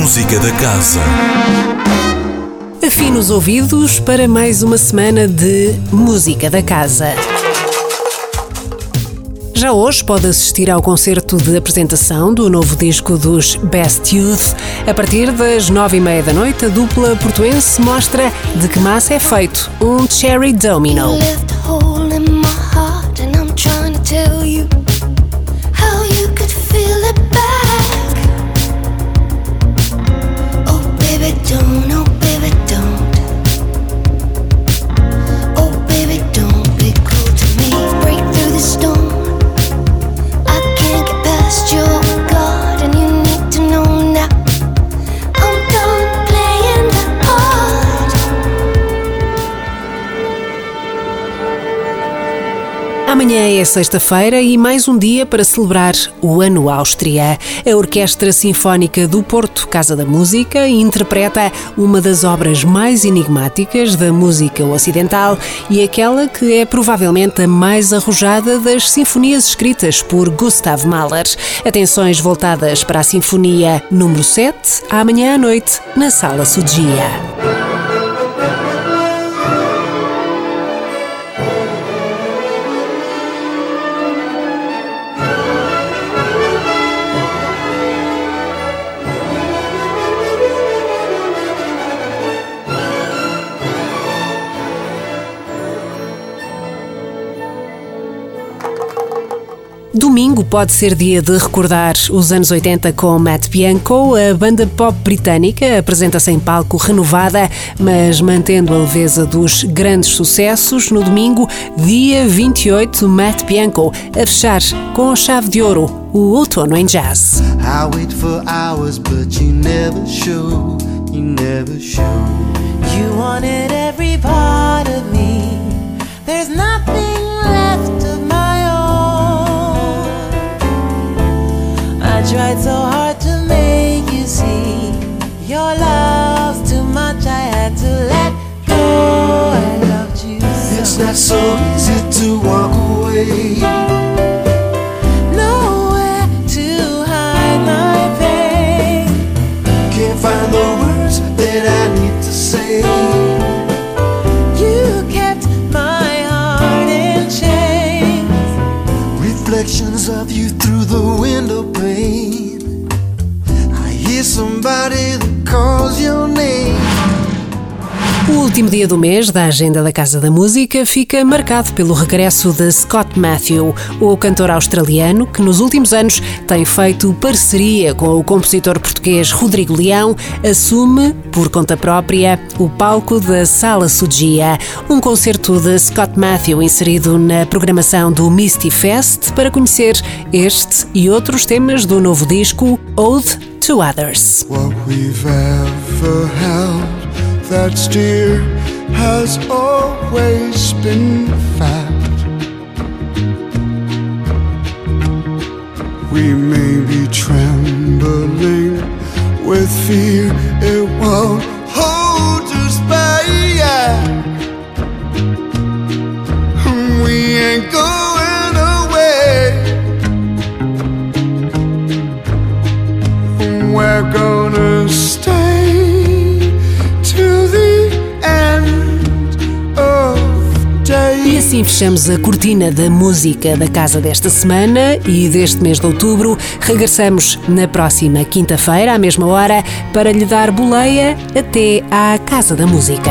Música da Casa. Afine os ouvidos para mais uma semana de Música da Casa. Já hoje pode assistir ao concerto de apresentação do novo disco dos Best Youth. A partir das nove e meia da noite, a dupla portuense mostra de que massa é feito um Cherry Domino. Amanhã é sexta-feira e mais um dia para celebrar o Ano Áustria. A Orquestra Sinfónica do Porto, Casa da Música, interpreta uma das obras mais enigmáticas da música ocidental e aquela que é provavelmente a mais arrojada das sinfonias escritas por Gustav Mahler. Atenções voltadas para a Sinfonia número 7, amanhã à noite, na Sala Sudia. Domingo pode ser dia de recordar os anos 80 com Matt Bianco. A banda pop britânica apresenta-se em palco renovada, mas mantendo a leveza dos grandes sucessos. No domingo, dia 28, Matt Bianco a fechar com a chave de ouro o outono em jazz. You wanted every part of me. There's tried so hard to make you see your love's too much. I had to let go. I loved you so. It's not so easy to walk away. O último dia do mês da agenda da Casa da Música fica marcado pelo regresso de Scott Matthew, o cantor australiano que nos últimos anos tem feito parceria com o compositor português Rodrigo Leão, assume, por conta própria, o palco da Sala Sugia, um concerto de Scott Matthew inserido na programação do Misty Fest para conhecer este e outros temas do novo disco Ode to others. That's dear has always been fat. We may be trembling with fear, it won't assim fechamos a cortina da música da casa desta semana e deste mês de outubro. Regressamos na próxima quinta-feira, à mesma hora, para lhe dar boleia até à Casa da Música.